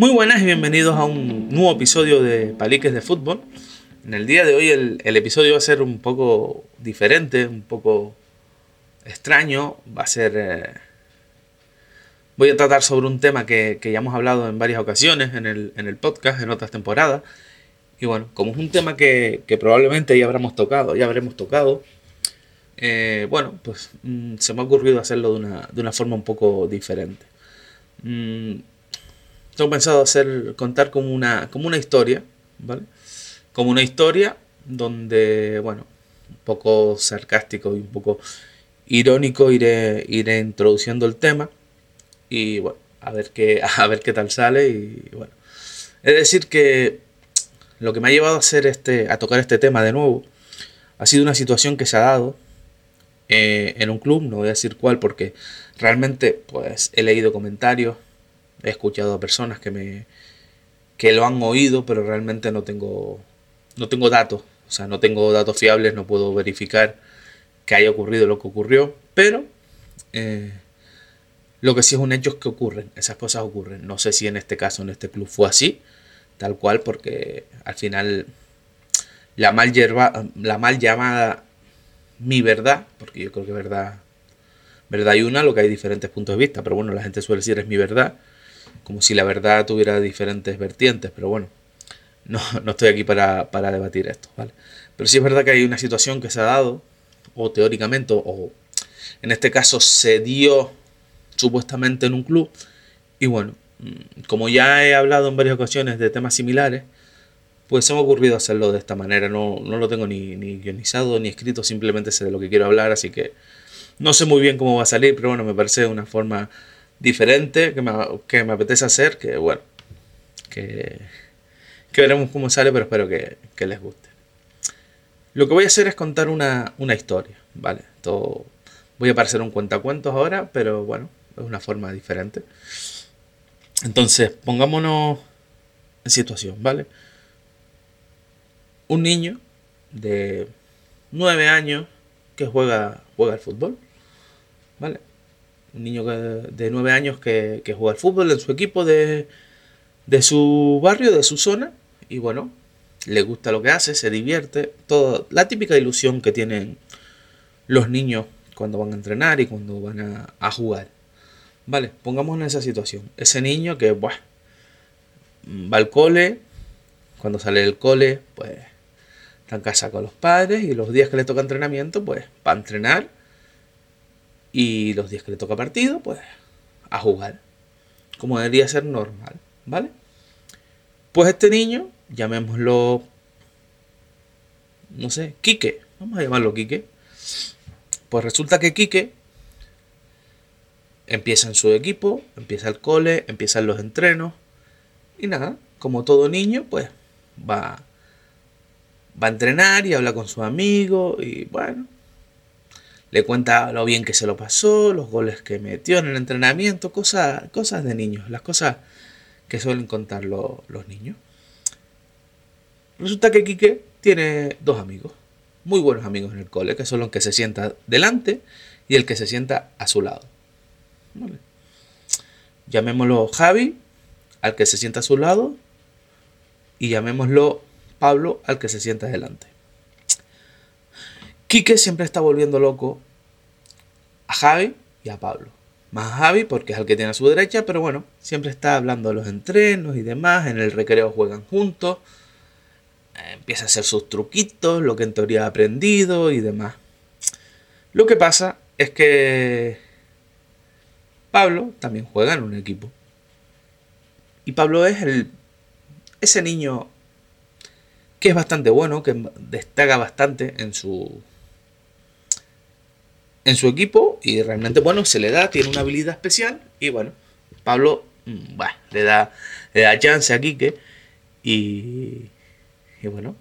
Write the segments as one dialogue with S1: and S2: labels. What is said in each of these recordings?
S1: Muy buenas y bienvenidos a un nuevo episodio de Paliques de Fútbol. En el día de hoy el, episodio va a ser un poco diferente, un poco extraño. Va a ser... Eh, voy a tratar sobre un tema que, ya hemos hablado en varias ocasiones en el, podcast, en otras temporadas. Y bueno, como es un tema que, probablemente ya habremos tocado, ya habremos tocado, eh, bueno, pues mm, se me ha ocurrido hacerlo de una, de una forma un poco diferente. Mm, tengo pensado hacer, contar como una, como una historia, ¿vale? Como una historia donde, bueno, un poco sarcástico y un poco irónico iré, iré introduciendo el tema y bueno, a ver qué, a ver qué tal sale y bueno. Es decir que lo que me ha llevado a hacer este, a tocar este tema de nuevo, ha sido una situación que se ha dado eh, en un club, no voy a decir cuál porque realmente pues he leído comentarios He escuchado a personas que me que lo han oído, pero realmente no tengo no tengo datos, o sea, no tengo datos fiables, no puedo verificar que haya ocurrido lo que ocurrió, pero eh, lo que sí es un hecho es que ocurren, esas cosas ocurren. No sé si en este caso, en este club fue así, tal cual, porque al final la mal, la mal llamada mi verdad, porque yo creo que verdad, verdad hay una, lo que hay diferentes puntos de vista, pero bueno, la gente suele decir es mi verdad, como si la verdad tuviera diferentes vertientes, pero bueno, no, estoy aquí para, debatir esto, ¿vale? Pero sí es verdad que hay una situación que se ha dado, o teóricamente, o en este caso se dio supuestamente en un club, y bueno, mm, como ya he hablado en varias ocasiones de temas similares, pues se me ha ocurrido hacerlo de esta manera, no, lo tengo ni, ni guionizado ni escrito, simplemente sé de lo que quiero hablar, así que no sé muy bien cómo va a salir, pero bueno, me parece una forma diferente que me, que me apetece hacer, que bueno, que, veremos cómo sale, pero espero que, que, les guste. Lo que voy a hacer es contar una, una historia, ¿vale? Todo, voy a parecer un cuentacuentos ahora, pero bueno, es una forma diferente. Entonces, pongámonos en situación, ¿vale? Un niño de 9 años que juega, juega al fútbol, ¿vale? Un niño de 9 años que, juega al fútbol en su equipo de, su barrio, de su zona, y bueno, le gusta lo que hace, se divierte, todo, la típica ilusión que tienen los niños cuando van a entrenar y cuando van a, jugar. Vale, pongamos en esa situación. Ese niño que va al cole, cuando sale del cole, pues está en casa con los padres y los días que le toca entrenamiento, pues va a entrenar y los días que le toca partido, pues a jugar. Como debería ser normal, ¿vale? Pues este niño, llamémoslo, no sé, Quique. Vamos a llamarlo Quique. Pues resulta que Quique empieza en su equipo, empieza el cole, empiezan los entrenos. Y nada, como todo niño, pues va, va a entrenar y habla con sus amigos. Y bueno, le cuenta lo bien que se lo pasó, los goles que metió en el entrenamiento, cosas, cosas de niños, las cosas que suelen contar los niños. Resulta que Quique tiene dos amigos, muy buenos amigos en el cole, que son los que se sienta delante y el que se sienta a su lado. Llamémoslo Javi, al que se sienta a su lado, y llamémoslo Pablo, al que se sienta delante. Quique siempre está volviendo loco a Javi y a Pablo. Más a Javi porque es el que tiene a su derecha, pero bueno, siempre está hablando de los entrenos y demás. En el recreo juegan juntos. Eh, empieza a hacer sus truquitos, lo que en teoría ha aprendido y demás. Lo que pasa es que Pablo también juega en un equipo. Y Pablo es el, ese niño que es bastante bueno, que destaca bastante en su, en su equipo y realmente, bueno, se le da, tiene una habilidad especial y bueno, Pablo mm, le, da, le da chance a Quique y, y bueno,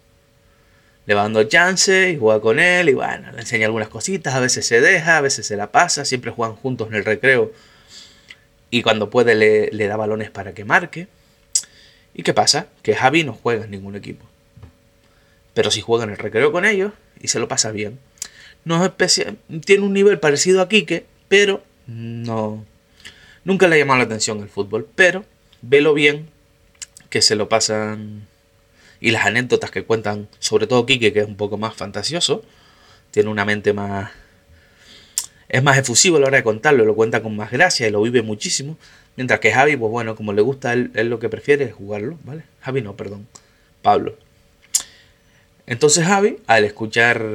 S1: le va dando chance y juega con él y bueno, le enseña algunas cositas, a veces se deja, a veces se la pasa, siempre juegan juntos en el recreo y cuando puede le, le da balones para que marque. ¿Y qué pasa? Que Javi no juega en ningún equipo. Pero si juega en el recreo con ellos y se lo pasa bien. No es especial, tiene un nivel parecido a Quique, pero no. Nunca le ha llamado la atención el fútbol, pero velo bien que se lo pasan y las anécdotas que cuentan, sobre todo Quique, que es un poco más fantasioso, tiene una mente más... Es más efusivo a la hora de contarlo, lo cuenta con más gracia y lo vive muchísimo. Mientras que Javi, pues bueno, como le gusta, él, él lo que prefiere es jugarlo, ¿vale? Javi no, perdón, Pablo. Entonces Javi, al escuchar,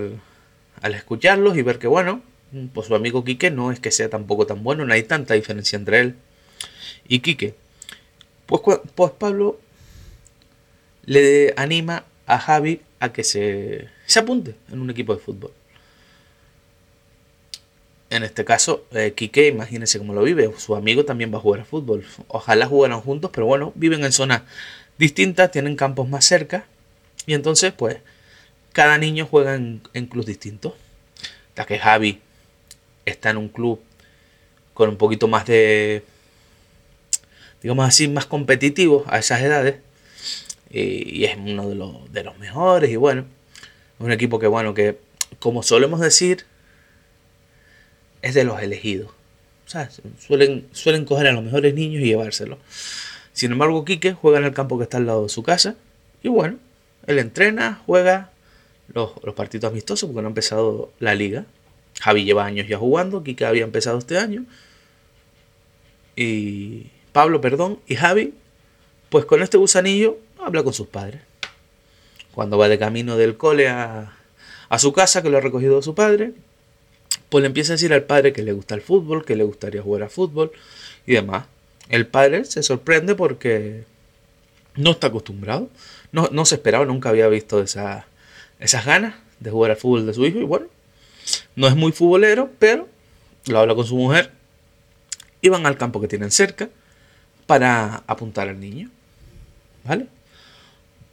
S1: al escucharlos y ver que bueno, pues su amigo Quique no es que sea tampoco tan bueno, no hay tanta diferencia entre él y Quique. Pues, pues Pablo le anima a Javi a que se, se apunte en un equipo de fútbol. En este caso, eh, Quique, imagínense cómo lo vive. Su amigo también va a jugar a fútbol. Ojalá jugaran juntos, pero bueno, viven en zonas distintas, tienen campos más cerca. Y entonces, pues, cada niño juega en, en clubes distintos. Ya que Javi está en un club con un poquito más de, digamos así, más competitivo a esas edades. Y, es uno de los, de los mejores. Y bueno, un equipo que, bueno, que como solemos decir, es de los elegidos. O sea, suelen, suelen coger a los mejores niños y llevárselos. Sin embargo, Quique juega en el campo que está al lado de su casa. Y bueno, él entrena, juega los, partidos amistosos porque no ha empezado la liga. Javi lleva años ya jugando, Quique había empezado este año. Y Pablo, perdón, y Javi, pues con este gusanillo habla con sus padres. Cuando va de camino del cole a, a su casa, que lo ha recogido su padre, pues le empieza a decir al padre que le gusta el fútbol, que le gustaría jugar a fútbol y demás. El padre se sorprende porque no está acostumbrado, no, no se esperaba, nunca había visto esa, esas ganas de jugar al fútbol de su hijo y bueno, no es muy futbolero, pero lo habla con su mujer y van al campo que tienen cerca para apuntar al niño. ¿Vale?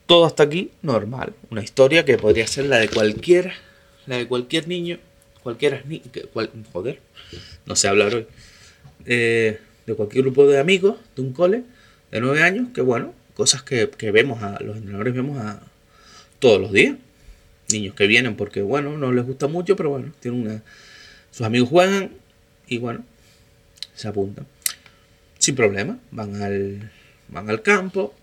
S1: Todo hasta aquí normal. Una historia que podría ser la de cualquiera, la de cualquier niño, cualquiera ni, joder, no sé hablar hoy. Eh, de cualquier grupo de amigos de un cole de nueve años, que bueno, cosas que, que vemos a los entrenadores vemos a todos los días niños que vienen porque, bueno, no les gusta mucho, pero bueno, tienen una... Sus amigos juegan y, bueno, se apuntan. Sin problema, van al, van al campo,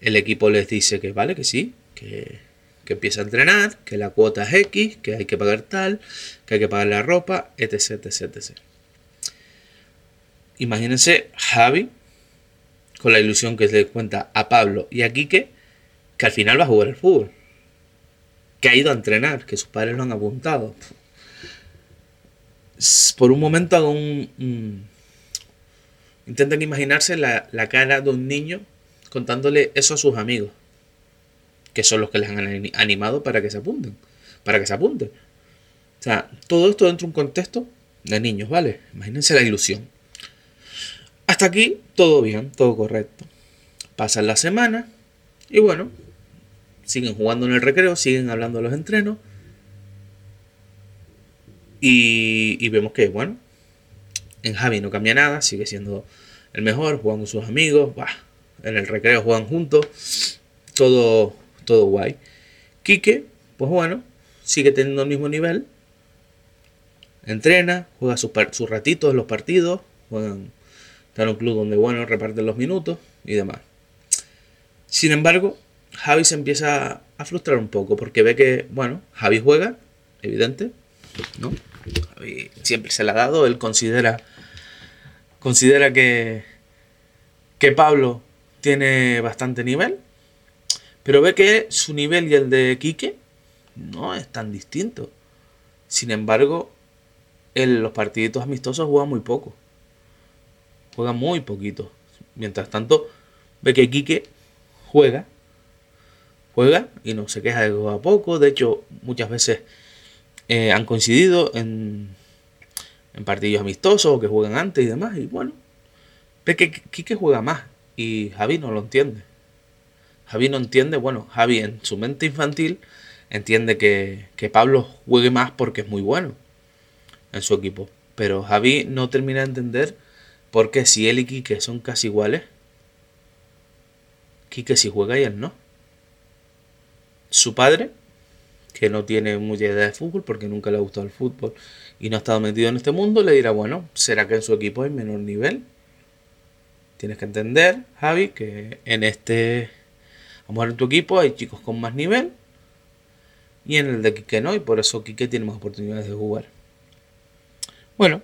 S1: el equipo les dice que vale, que sí, que, que empieza a entrenar, que la cuota es X, que hay que pagar tal, que hay que pagar la ropa, etc, etc, etc. Imagínense Javi, con la ilusión que le cuenta a Pablo y a Quique, que al final va a jugar el fútbol que ha ido a entrenar, que sus padres lo han apuntado. Por un momento hago un... intenten imaginarse la, la, cara de un niño contándole eso a sus amigos, que son los que les han animado para que se apunten, para que se apunten. O sea, todo esto dentro de un contexto de niños, ¿vale? Imagínense la ilusión. Hasta aquí todo bien, todo correcto. Pasan la semana y bueno, siguen jugando en el recreo, siguen hablando de los entrenos. Y, vemos que, bueno, en Javi no cambia nada, sigue siendo el mejor, juegan con sus amigos, bah, en el recreo juegan juntos, todo, todo guay. Quique, pues bueno, sigue teniendo el mismo nivel, entrena, juega sus, sus ratitos en los partidos, juegan, está en un club donde, bueno, reparten los minutos y demás. Sin embargo, Javi se empieza a frustrar un poco porque ve que, bueno, Javi juega, evidente, ¿no? Javi siempre se le ha dado, él considera, considera que, que Pablo tiene bastante nivel, pero ve que su nivel y el de Quique no es tan distinto. Sin embargo, en los partiditos amistosos juega muy poco. Juega muy poquito. Mientras tanto, ve que Quique juega juega y no se queja de que a poco. De hecho, muchas veces eh, han coincidido en, partidos amistosos o que juegan antes y demás. Y bueno, ve que Quique juega más. y Javi no lo entiende. Javi no entiende, bueno, Javi en su mente infantil entiende que, que Pablo juegue más porque es muy bueno en su equipo. Pero Javi no termina de entender por qué si él y Quique son casi iguales, Quique si juega y él no. Su padre, que no tiene mucha idea de fútbol porque nunca le ha gustado el fútbol y no ha estado metido en este mundo, le dirá, bueno, ¿será que en su equipo hay menor nivel? Tienes que entender, Javi, que en este a ver en tu equipo, hay chicos con más nivel. Y en el de Quique no, y por eso Quique tiene más oportunidades de jugar. Bueno,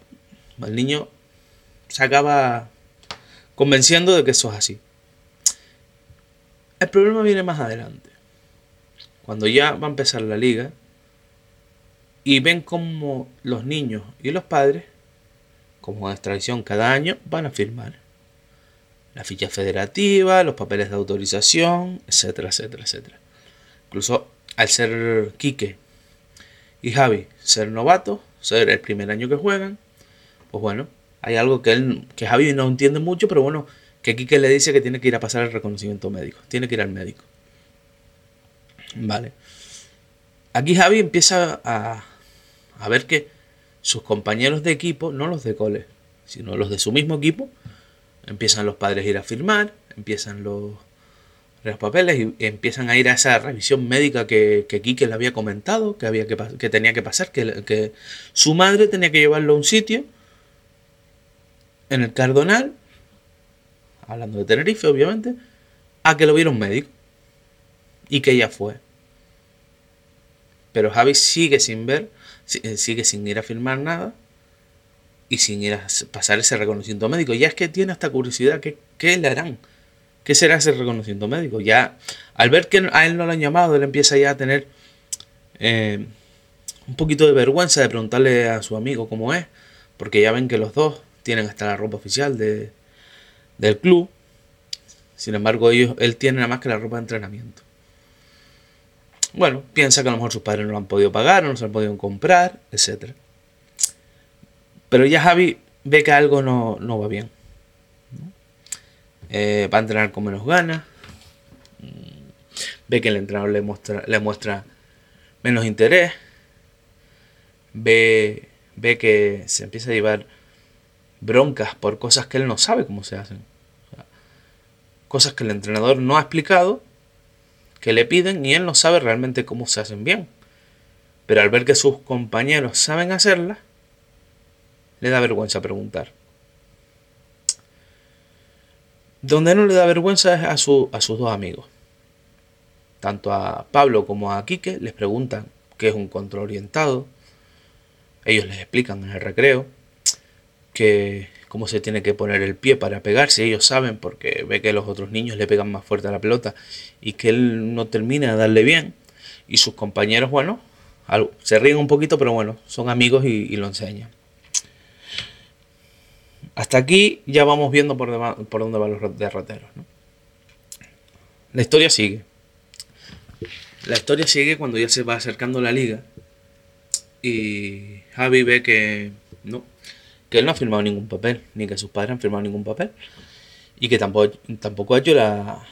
S1: el niño se acaba convenciendo de que eso es así. El problema viene más adelante. Cuando ya va a empezar la liga y ven como los niños y los padres, como es tradición cada año, van a firmar la ficha federativa, los papeles de autorización, etcétera, etcétera, etcétera. Incluso al ser Quique y Javi ser novatos, ser el primer año que juegan, pues bueno, hay algo que, él, que Javi no entiende mucho, pero bueno, que Quique le dice que tiene que ir a pasar el reconocimiento médico, tiene que ir al médico. Vale. Aquí Javi empieza a, a ver que sus compañeros de equipo, no los de cole, sino los de su mismo equipo, Empiezan los padres a ir a firmar, empiezan los, los papeles y empiezan a ir a esa revisión médica que, que Quique le había comentado, que, había que, que tenía que pasar, que, que su madre tenía que llevarlo a un sitio, en el Cardonal, hablando de Tenerife obviamente, a que lo viera un médico. Y que ella fue. Pero Javi sigue sin ver, eh, sigue sin ir a firmar nada y sin ir a pasar ese reconocimiento médico. Ya es que tiene esta curiosidad, ¿qué, qué le harán? ¿Qué será ese reconocimiento médico? Ya, al ver que a él no lo han llamado, él empieza ya a tener eh, un poquito de vergüenza de preguntarle a su amigo cómo es, porque ya ven que los dos tienen hasta la ropa oficial de, del club. Sin embargo, ellos, él tiene nada más que la ropa de entrenamiento. Bueno, piensa que a lo mejor sus padres no lo han podido pagar, no se lo han podido comprar, etcétera. Pero ya Javi ve que algo no, va bien. Eh, va a entrenar con menos ganas. Mm, ve que el entrenador le muestra, le muestra menos interés. Ve, ve que se empieza a llevar broncas por cosas que él no sabe cómo se hacen. cosas que el entrenador no ha explicado, que le piden y él no sabe realmente cómo se hacen bien. Pero al ver que sus compañeros saben hacerlas, le da vergüenza preguntar. Donde no le da vergüenza es a, su, a sus dos amigos. Tanto a Pablo como a Quique les preguntan qué es un control orientado. Ellos les explican en el recreo que cómo se tiene que poner el pie para pegarse. Ellos saben porque ve que los otros niños le pegan más fuerte a la pelota y que él no termina de darle bien. Y sus compañeros, bueno, se ríen un poquito, pero bueno, son amigos y, lo enseñan. Hasta aquí ya vamos viendo por, por dónde van los derroteros. La historia sigue. La historia sigue cuando ya se va acercando la liga. Y Javi ve que no, que él no ha firmado ningún papel, ni que sus padres han firmado ningún papel. Y que tampoco, tampoco ha hecho la,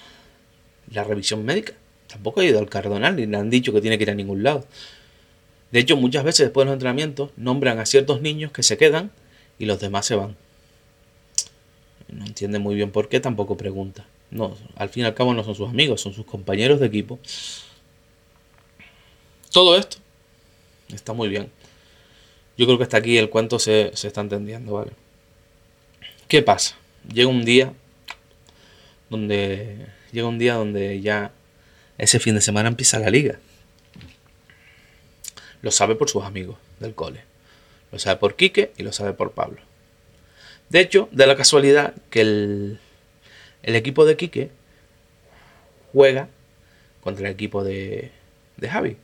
S1: la revisión médica. Tampoco ha ido al cardonal, ni le han dicho que tiene que ir a ningún lado. De hecho, muchas veces después de los entrenamientos nombran a ciertos niños que se quedan y los demás se van. No entiende muy bien por qué, tampoco pregunta. No, al fin y al cabo no son sus amigos, son sus compañeros de equipo. Todo esto está muy bien. Yo creo que hasta aquí el cuento se, se está entendiendo, ¿vale? ¿Qué pasa? Llega un día donde llega un día donde ya ese fin de semana empieza la liga. Lo sabe por sus amigos del cole. Lo sabe por Quique y lo sabe por Pablo. De hecho, de la casualidad que el, equipo de Quique juega contra el equipo de, de Javi.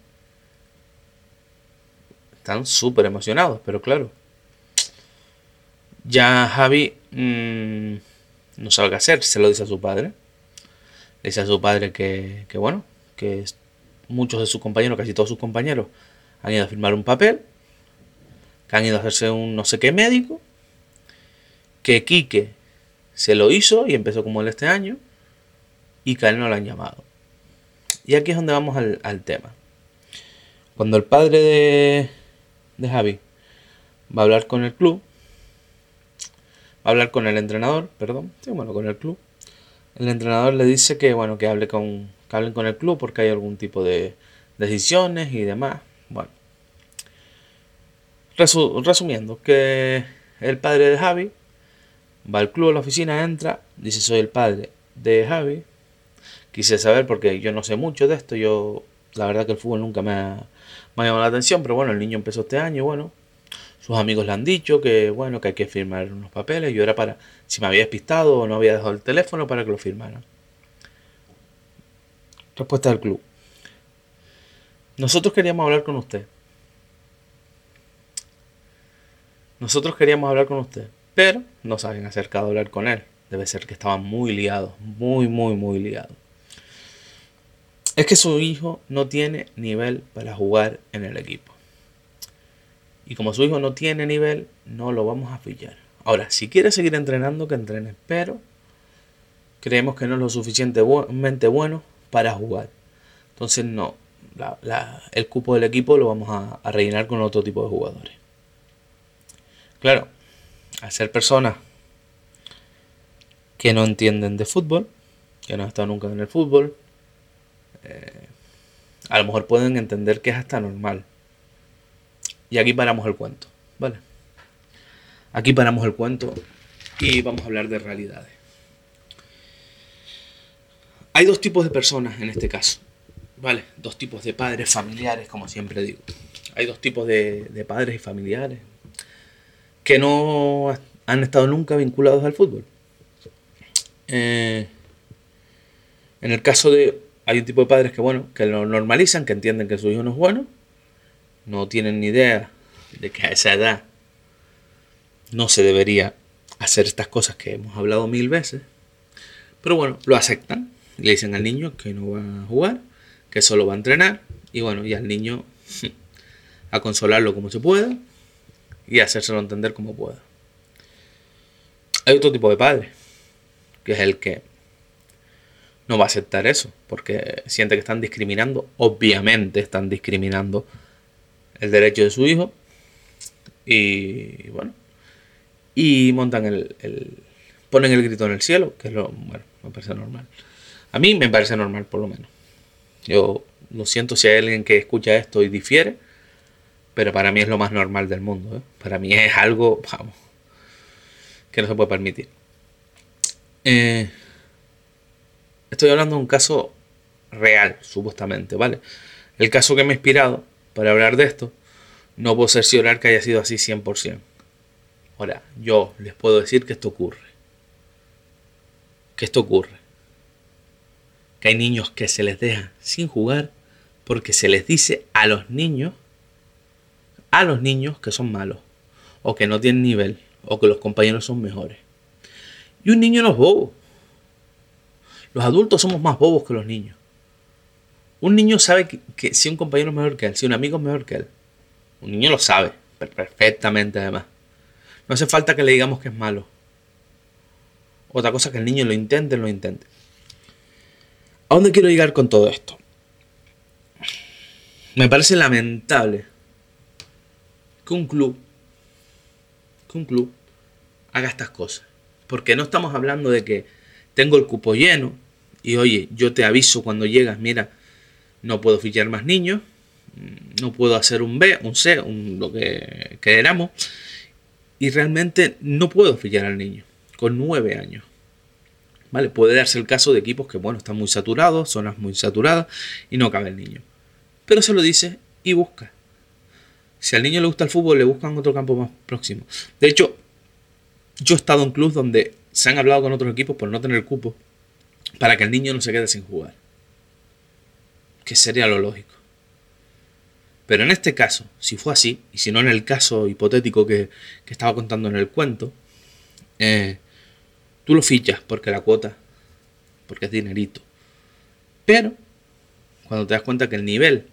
S1: Están súper emocionados, pero claro. Ya Javi mm, no sabe qué hacer, se lo dice a su padre. Le dice a su padre que, que bueno, que muchos de sus compañeros, casi todos sus compañeros, han ido a firmar un papel, que han ido a hacerse un no sé qué médico que Quique se lo hizo y empezó como él este año y que a él no lo han llamado. Y aquí es donde vamos al, al tema. Cuando el padre de, de Javi va a hablar con el club, va a hablar con el entrenador, perdón, sí, bueno, con el club. El entrenador le dice que bueno, que hable con, que hablen con el club porque hay algún tipo de decisiones y demás. Bueno. Resu- resumiendo, que el padre de Javi va al club, a la oficina, entra, dice soy el padre de Javi. Quise saber porque yo no sé mucho de esto, yo la verdad que el fútbol nunca me ha, llamado la atención, pero bueno, el niño empezó este año, bueno, sus amigos le han dicho que bueno, que hay que firmar unos papeles, yo era para si me había despistado o no había dejado el teléfono para que lo firmaran. Respuesta del club. Nosotros queríamos hablar con usted. Nosotros queríamos hablar con usted, pero no se habían acercado a hablar con él. Debe ser que estaban muy liados, muy, muy, muy liados. Es que su hijo no tiene nivel para jugar en el equipo. Y como su hijo no tiene nivel, no lo vamos a fichar. Ahora, si quiere seguir entrenando, que entrene, pero creemos que no es lo suficientemente bueno para jugar. Entonces, no, el cupo del equipo lo vamos a, a rellenar con otro tipo de jugadores. Claro, al ser personas que no entienden de fútbol, que no han estado nunca en el fútbol, eh, a lo mejor pueden entender que es hasta normal. Y aquí paramos el cuento, ¿vale? Aquí paramos el cuento y vamos a hablar de realidades. Hay dos tipos de personas en este caso, ¿vale? Dos tipos de padres familiares, como siempre digo. Hay dos tipos de, padres y familiares que no han estado nunca vinculados al fútbol. Eh, en el caso de. Hay un tipo de padres que, bueno, que lo normalizan, que entienden que su hijo no es bueno, no tienen ni idea de que a esa edad no se debería hacer estas cosas que hemos hablado mil veces. Pero bueno, lo aceptan. Le dicen al niño que no va a jugar, que solo va a entrenar. Y bueno, y al niño a consolarlo como se pueda y hacérselo entender como pueda. Hay otro tipo de padre, que es el que no va a aceptar eso, porque siente que están discriminando, obviamente están discriminando el derecho de su hijo, y bueno, y montan el, ponen el grito en el cielo, que es lo, bueno, me parece normal. A mí me parece normal, por lo menos. Yo lo siento si hay alguien que escucha esto y difiere, pero para mí es lo más normal del mundo. ¿eh? Para mí es algo, que no se puede permitir. Eh, estoy hablando de un caso real, supuestamente, ¿vale? El caso que me ha inspirado para hablar de esto, no puedo cerciorar que haya sido así 100%. Ahora, yo les puedo decir que esto ocurre. Que esto ocurre. Que hay niños que se les deja sin jugar porque se les dice a los niños, a los niños que son malos, o que no tienen nivel, o que los compañeros son mejores. Y un niño no es bobo. Los adultos somos más bobos que los niños. Un niño sabe que, si un compañero es mejor que él, si un amigo es mejor que él. Un niño lo sabe, per- perfectamente además. No hace falta que le digamos que es malo. Otra cosa que el niño lo intente, lo intente. ¿A dónde quiero llegar con todo esto? Me parece lamentable que un club, que un club haga estas cosas. Porque no estamos hablando de que tengo el cupo lleno y oye, yo te aviso cuando llegas, mira, no puedo fichar más niños, mm, no puedo hacer un B, un C, un, lo que queramos, y realmente no puedo fichar al niño con nueve años. ¿Vale? Puede darse el caso de equipos que, bueno, están muy saturados, zonas muy saturadas y no cabe el niño. Pero se lo dice y busca. Si al niño le gusta el fútbol, le buscan otro campo más próximo. De hecho, yo he estado en clubes donde se han hablado con otros equipos por no tener cupo para que el niño no se quede sin jugar. Que sería lo lógico. Pero en este caso, si fue así, y si no en el caso hipotético que, que estaba contando en el cuento, eh, tú lo fichas porque la cuota, porque es dinerito. Pero, cuando te das cuenta que el nivel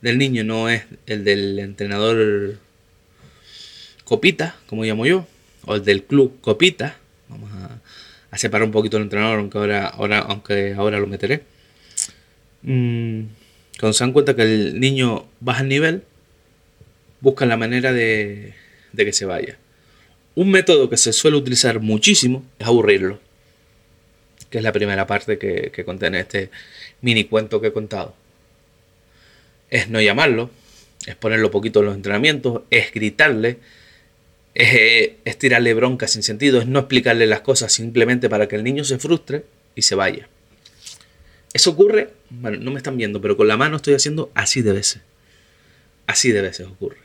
S1: del niño no es el del entrenador Copita, como llamo yo, o el del club Copita, a, separar un poquito el entrenador, aunque ahora, ahora, aunque ahora lo meteré. Mm, cuando se dan cuenta que el niño baja el nivel, buscan la manera de, de que se vaya. Un método que se suele utilizar muchísimo es aburrirlo, que es la primera parte que, que contiene este mini cuento que he contado. Es no llamarlo, es ponerlo poquito en los entrenamientos, es gritarle, es, es tirarle bronca sin sentido, es no explicarle las cosas simplemente para que el niño se frustre y se vaya. Eso ocurre, bueno, no me están viendo, pero con la mano estoy haciendo así de veces. Así de veces ocurre.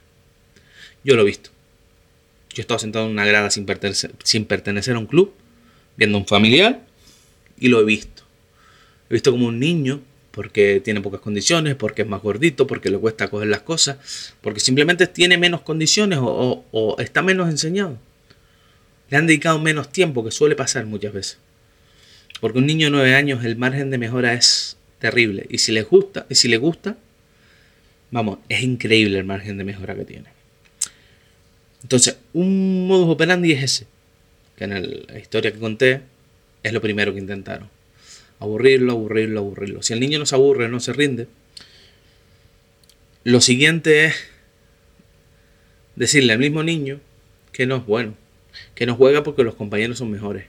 S1: Yo lo he visto. Yo he estado sentado en una grada sin pertenecer, sin pertenecer a un club, viendo a un familiar, y lo he visto. He visto como un niño, porque tiene pocas condiciones, porque es más gordito, porque le cuesta coger las cosas, porque simplemente tiene menos condiciones o, está menos enseñado. Le han dedicado menos tiempo, que suele pasar muchas veces. Porque un niño de 9 años, el margen de mejora es terrible. Y si le gusta, y si le gusta, vamos, es increíble el margen de mejora que tiene. Entonces, un modus operandi es ese. Que en la historia que conté es lo primero que intentaron. Aburrirlo, aburrirlo, aburrirlo. Si el niño no se aburre, no se rinde. Lo siguiente es decirle al mismo niño que no es bueno. Que no juega porque los compañeros son mejores.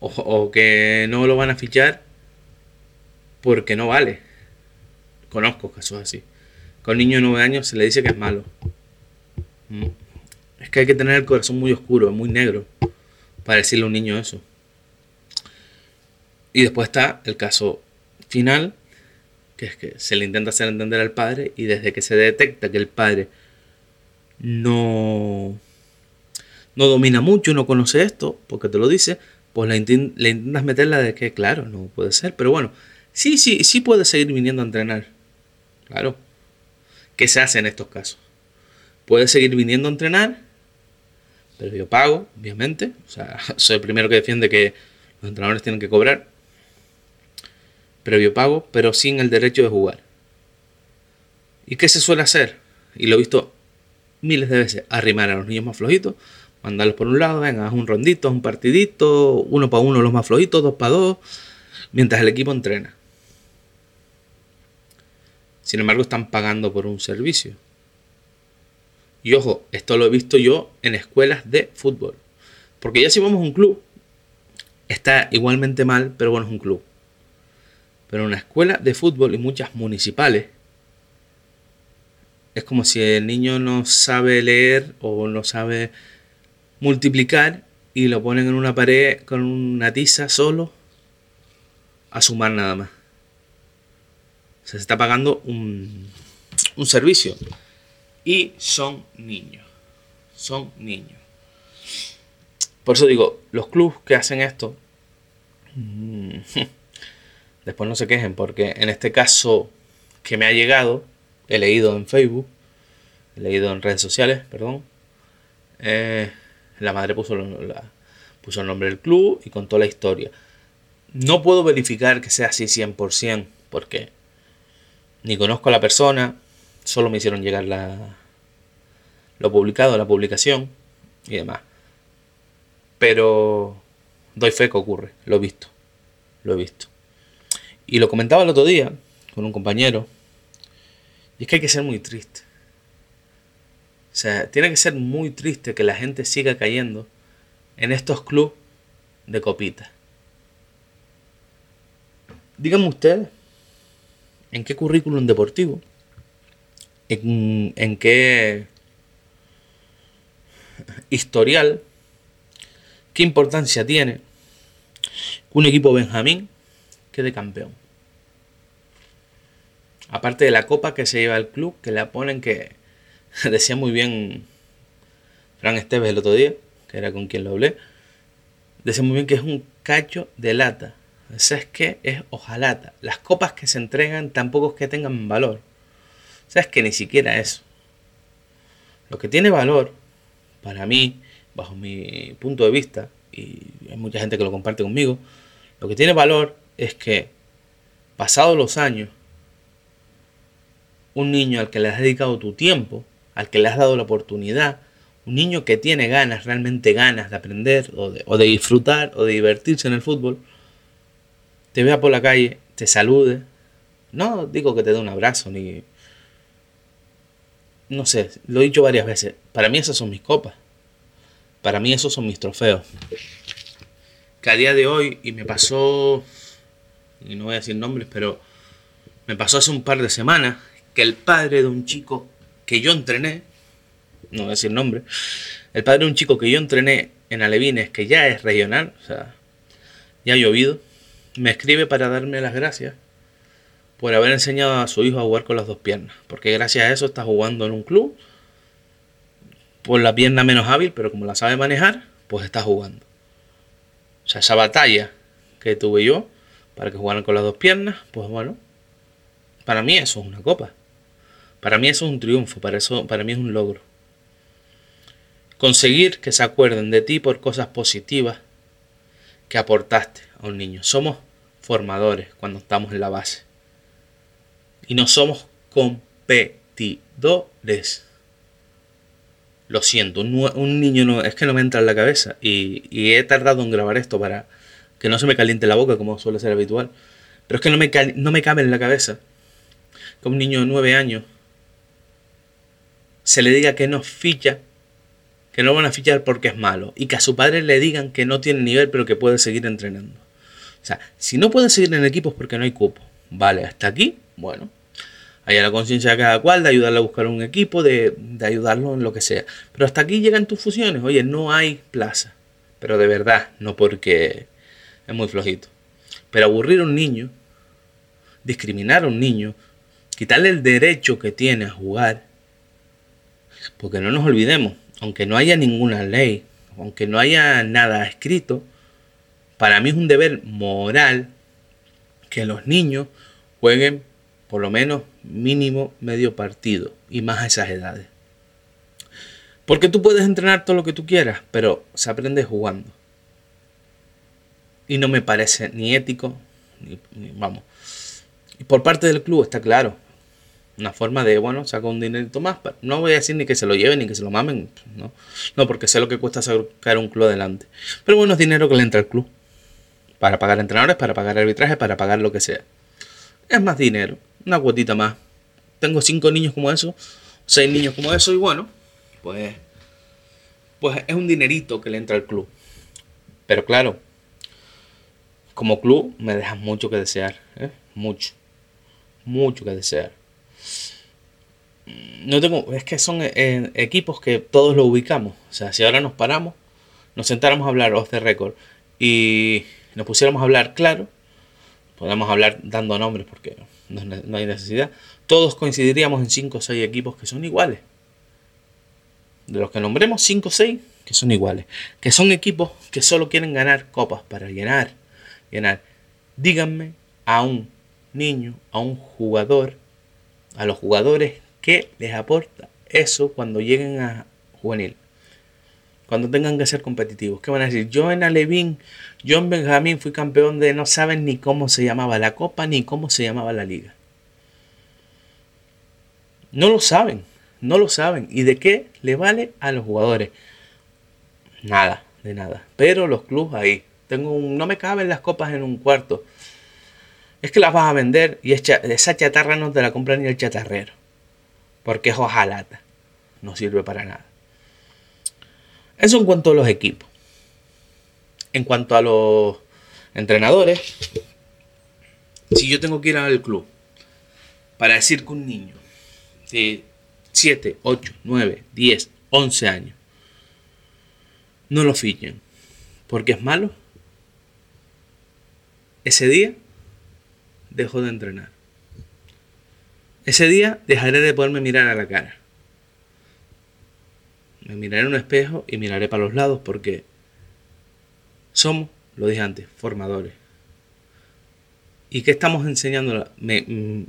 S1: O, que no lo van a fichar porque no vale. Conozco casos así. Con un niño de 9 años se le dice que es malo. Mm. Es que hay que tener el corazón muy oscuro, muy negro, para decirle a un niño eso. Y después está el caso final, que es que se le intenta hacer entender al padre y desde que se detecta que el padre no, no domina mucho, no conoce esto, porque te lo dice, pues le, intin- le intentas meter la de que, claro, no puede ser, pero bueno, sí, sí, sí puede seguir viniendo a entrenar. Claro. ¿Qué se hace en estos casos? Puede seguir viniendo a entrenar, pero yo pago, obviamente. O sea, soy el primero que defiende que los entrenadores tienen que cobrar. Previo pago, pero sin el derecho de jugar. ¿Y qué se suele hacer? Y lo he visto miles de veces. Arrimar a los niños más flojitos, mandarlos por un lado, venga, haz un rondito, haz un partidito, uno para uno los más flojitos, dos para dos, mientras el equipo entrena. Sin embargo, están pagando por un servicio. Y ojo, esto lo he visto yo en escuelas de fútbol. Porque ya si vamos a un club, está igualmente mal, pero bueno, es un club. Pero en una escuela de fútbol y muchas municipales, es como si el niño no sabe leer o no sabe multiplicar y lo ponen en una pared con una tiza solo a sumar nada más. O sea, se está pagando un, un servicio. Y son niños. Son niños. Por eso digo, los clubes que hacen esto, mm, después no se quejen, porque en este caso que me ha llegado, he leído en Facebook, he leído en redes sociales, perdón, eh, la madre puso, el nombre del club y contó la historia. No puedo verificar que sea así 100%, porque ni conozco a la persona, solo me hicieron llegar la, lo publicado, la publicación y demás. Pero doy fe que ocurre, lo he visto, lo he visto. Y lo comentaba el otro día con un compañero, y es que hay que ser muy triste. O sea, tiene que ser muy triste que la gente siga cayendo en estos clubes de copitas. Díganme ustedes, ¿en qué currículum deportivo? ¿En, qué historial? ¿Qué importancia tiene un equipo Benjamín quede campeón? Aparte de la copa que se lleva el club, que la ponen que decía muy bien Fran Esteves el otro día, que era con quien lo hablé, decía muy bien que es un cacho de lata. ¿Sabes qué? Es hojalata. Las copas que se entregan tampoco es que tengan valor. ¿Sabes que Ni siquiera eso. Lo que tiene valor, para mí, bajo mi punto de vista, y hay mucha gente que lo comparte conmigo, lo que tiene valor es que, pasados los años, un niño al que le has dedicado tu tiempo, al que le has dado la oportunidad, Un niño que tiene ganas, realmente ganas de aprender o de, disfrutar o de divertirse en el fútbol, te vea por la calle, te salude. No digo que te dé un abrazo ni... No sé, lo he dicho varias veces. Para mí esas son mis copas. Para mí esos son mis trofeos. Que a día de hoy, y me pasó, y no voy a decir nombres, pero me pasó hace un par de semanas, que el padre de un chico que yo entrené, no voy a decir nombre, el padre de un chico que yo entrené en Alevines, que ya es regional, o sea, ya ha llovido, me escribe para darme las gracias por haber enseñado a su hijo a jugar con las dos piernas. Porque gracias a eso está jugando en un club, por la pierna menos hábil, pero como la sabe manejar, pues está jugando. O sea, esa batalla que tuve yo para que jugaran con las dos piernas, pues bueno, para mí eso es una copa. Para mí eso es un triunfo, para, eso, para mí es un logro. Conseguir que se acuerden de ti por cosas positivas que aportaste a un niño. Somos formadores cuando estamos en la base. Y no somos competidores. Lo siento, un, niño no, es que no me entra en la cabeza. Y, he tardado en grabar esto para que no se me caliente la boca como suele ser habitual. Pero es que no me, no me cabe en la cabeza que un niño de 9 años se le diga que no ficha, que no van a fichar porque es malo. Y que a su padre le digan que no tiene nivel pero que puede seguir entrenando. O sea, si no puede seguir en equipos porque no hay cupo. Vale, hasta aquí, bueno, haya la conciencia de cada cual, de ayudarle a buscar un equipo, de, de, ayudarlo en lo que sea. Pero hasta aquí llegan tus fusiones. Oye, no hay plaza. Pero de verdad, no porque es muy flojito. Pero aburrir a un niño, discriminar a un niño, quitarle el derecho que tiene a jugar, porque no nos olvidemos, aunque no haya ninguna ley, aunque no haya nada escrito, para mí es un deber moral que los niños jueguen por lo menos mínimo medio partido y más a esas edades. Porque tú puedes entrenar todo lo que tú quieras, pero se aprende jugando. Y no me parece ni ético, ni, ni, vamos. Y por parte del club está claro. Una forma de, bueno, saca un dinerito más. No voy a decir ni que se lo lleven ni que se lo mamen. No, no porque sé lo que cuesta sacar un club adelante. Pero bueno, es dinero que le entra al club. Para pagar entrenadores, para pagar arbitraje, para pagar lo que sea. Es más dinero una cuotita más. Tengo cinco niños como eso, seis niños como eso, y bueno, pues, pues es un dinerito que le entra al club. Pero claro, como club me deja mucho que desear, ¿eh? mucho, mucho que desear. No tengo, es que son eh, equipos que todos lo ubicamos. O sea, si ahora nos paramos, nos sentáramos a hablar off the record y nos pusiéramos a hablar claro, podemos hablar dando nombres porque no, hay necesidad, todos coincidiríamos en 5 o 6 equipos que son iguales. De los que nombremos, 5 o 6 que son iguales. Que son equipos que solo quieren ganar copas para llenar, llenar. Díganme a un niño, a un jugador, a los jugadores, ¿qué les aporta eso cuando lleguen a juvenil? Cuando tengan que ser competitivos. ¿Qué van a decir? Yo en Alevín, yo en Benjamín fui campeón de no saben ni cómo se llamaba la copa ni cómo se llamaba la liga. No lo saben, no lo saben. ¿Y de qué le vale a los jugadores? Nada, de nada. Pero los clubes ahí. Tengo un, no me caben las copas en un cuarto. Es que las vas a vender y esa chatarra no te la compra ni el chatarrero. Porque es hojalata. No sirve para nada. Eso en cuanto a los equipos. En cuanto a los entrenadores, si yo tengo que ir al club para decir que un niño de 7, 8, 9, 10, 11 años no lo fichen porque es malo, ese día dejo de entrenar. Ese día dejaré de poderme mirar a la cara. Me miraré en un espejo y miraré para los lados porque somos, lo dije antes, formadores. ¿Y qué estamos enseñando? Me, mm,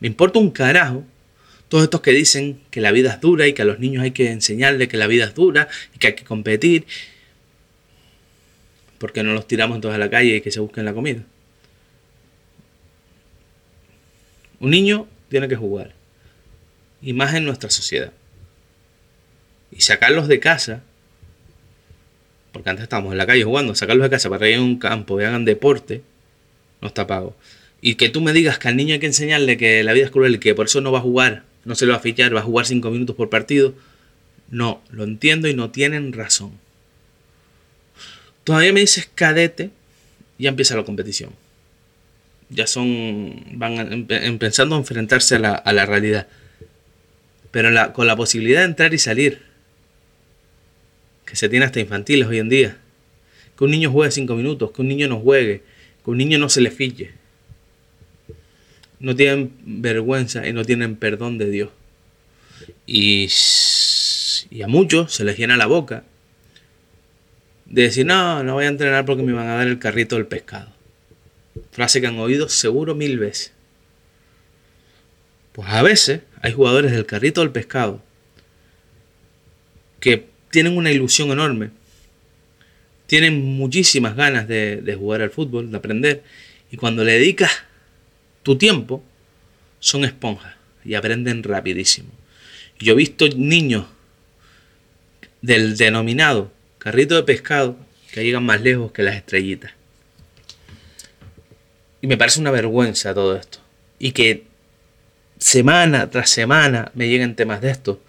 S1: me importa un carajo todos estos que dicen que la vida es dura y que a los niños hay que enseñarle que la vida es dura y que hay que competir. Porque no los tiramos todos a la calle y que se busquen la comida. Un niño tiene que jugar. Y más en nuestra sociedad. y sacarlos de casa, porque antes estábamos en la calle jugando, sacarlos de casa para ir a un campo y hagan deporte, no está pago. Y que tú me digas que al niño hay que enseñarle que la vida es cruel y que por eso no va a jugar, no se lo va a fichar, va a jugar 5 minutos por partido, no, lo entiendo y no tienen razón. Todavía me dices cadete, ya empieza la competición. Ya son, van empezando a enfrentarse a la, realidad. Pero con la posibilidad de entrar y salir, que se tiene hasta infantiles hoy en día. Que un niño juegue 5 minutos, que un niño no juegue, que un niño no se le fiche. No tienen vergüenza y no tienen perdón de Dios. Y, y a muchos se les llena la boca de decir, no, no voy a entrenar porque me van a dar el carrito del pescado. Frase que han oído seguro mil veces. Pues a veces hay jugadores del carrito del pescado que tienen una ilusión enorme, tienen muchísimas ganas de, jugar al fútbol, de aprender, y cuando le dedicas tu tiempo, son esponjas y aprenden rapidísimo. Yo he visto niños del denominado carrito de pescado que llegan más lejos que las estrellitas. Y me parece una vergüenza todo esto. Y que semana tras semana me lleguen temas de esto.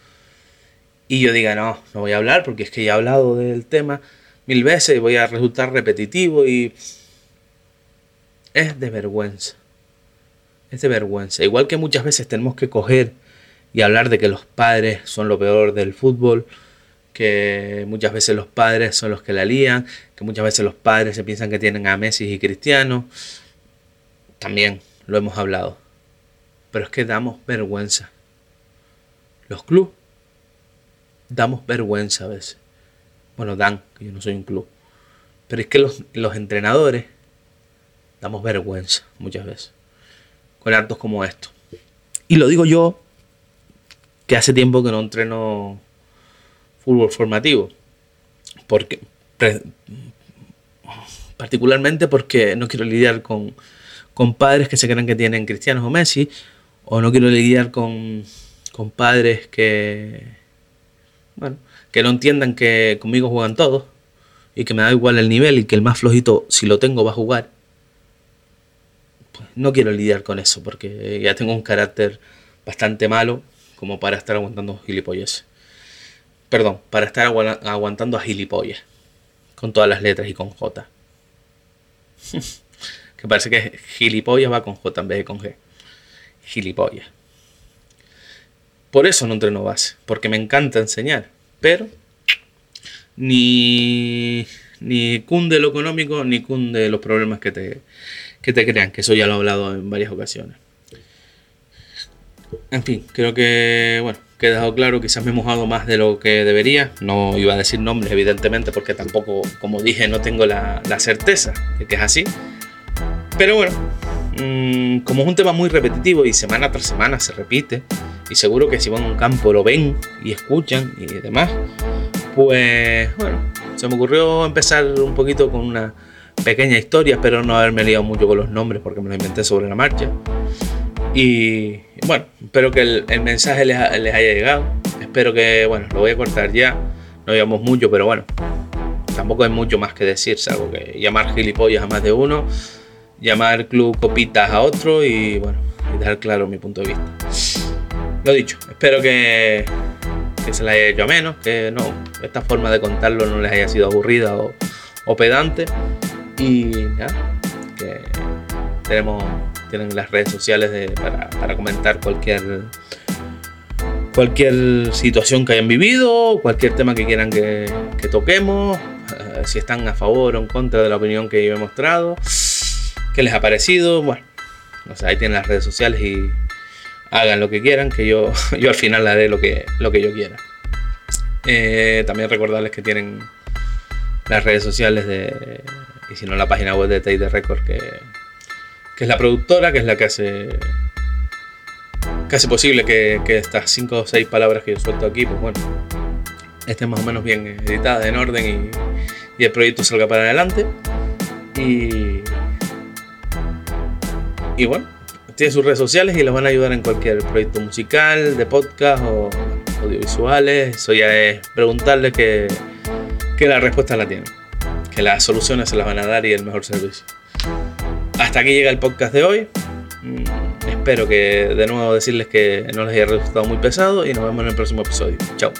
S1: Y yo diga, no, no voy a hablar porque es que ya he hablado del tema mil veces y voy a resultar repetitivo y... Es de vergüenza. Es de vergüenza. Igual que muchas veces tenemos que coger y hablar de que los padres son lo peor del fútbol que muchas veces los padres son los que la lían, que muchas veces los padres se piensan que tienen a Messi y Cristiano. También lo hemos hablado. Pero es que damos vergüenza. Los clubes damos vergüenza a veces. Bueno, dan, que yo no soy un club. Pero es que los, los entrenadores damos vergüenza muchas veces. Con actos como esto. Y lo digo yo, que hace tiempo que no entreno fútbol formativo. Porque, particularmente porque no quiero lidiar con, con padres que se creen que tienen cristianos o Messi, o no quiero lidiar con, con padres que, bueno, que no entiendan que conmigo juegan todos y que me da igual el nivel y que el más flojito, si lo tengo, va a jugar. Pues no quiero lidiar con eso porque ya tengo un carácter bastante malo como para estar aguantando gilipollas. Perdón, para estar aguantando a gilipollas. Con todas las letras y con J. que parece que gilipollas va con J en vez de con G. Gilipollas. Por eso no entreno base. Porque me encanta enseñar. Pero ni, ni cunde lo económico ni cunde los problemas que te, que te crean. Que eso ya lo he hablado en varias ocasiones. En fin, creo que, bueno, que he dejado claro, quizás me he mojado más de lo que debería. No iba a decir nombres, evidentemente, porque tampoco, como dije, no tengo la, certeza de que es así. Pero bueno, mm, como es un tema muy repetitivo y semana tras semana se repite, y seguro que si van a un campo lo ven y escuchan y demás, pues bueno, se me ocurrió empezar un poquito con una pequeña historia, espero no haberme liado mucho con los nombres porque me lo inventé sobre la marcha. Y bueno, espero que el, mensaje les, haya llegado. Espero que, bueno, lo voy a cortar ya. No digamos mucho, pero bueno, tampoco hay mucho más que decir, salvo que llamar gilipollas a más de uno, llamar club copitas a otro y bueno, dejar claro mi punto de vista. Lo dicho, espero que, que se les haya hecho a menos, que no, esta forma de contarlo no les haya sido aburrida o, o pedante. Y nada, que tenemos tienen las redes sociales para, comentar cualquier cualquier situación que hayan vivido, cualquier tema que quieran que, toquemos, eh, si están a favor o en contra de la opinión que yo he mostrado, qué les ha parecido, bueno, ahí tienen las redes sociales y hagan lo que quieran, que yo, yo al final haré lo que, lo que yo quiera. Eh, también recordarles que tienen las redes sociales de, y si no la página web de Tate Record que que es la productora, que es la que hace, que hace posible que, estas cinco o seis palabras que yo suelto aquí, pues bueno, estén más o menos bien editadas, en orden y, el proyecto salga para adelante. Y, y bueno, tiene sus redes sociales y les van a ayudar en cualquier proyecto musical, de podcast o, audiovisuales, eso ya es preguntarle que, que la respuesta la tienen, que las soluciones se las van a dar y el mejor servicio. Hasta aquí llega el podcast de hoy. Mm, espero que de nuevo decirles que no les haya resultado muy pesado y nos vemos en el próximo episodio. Chao.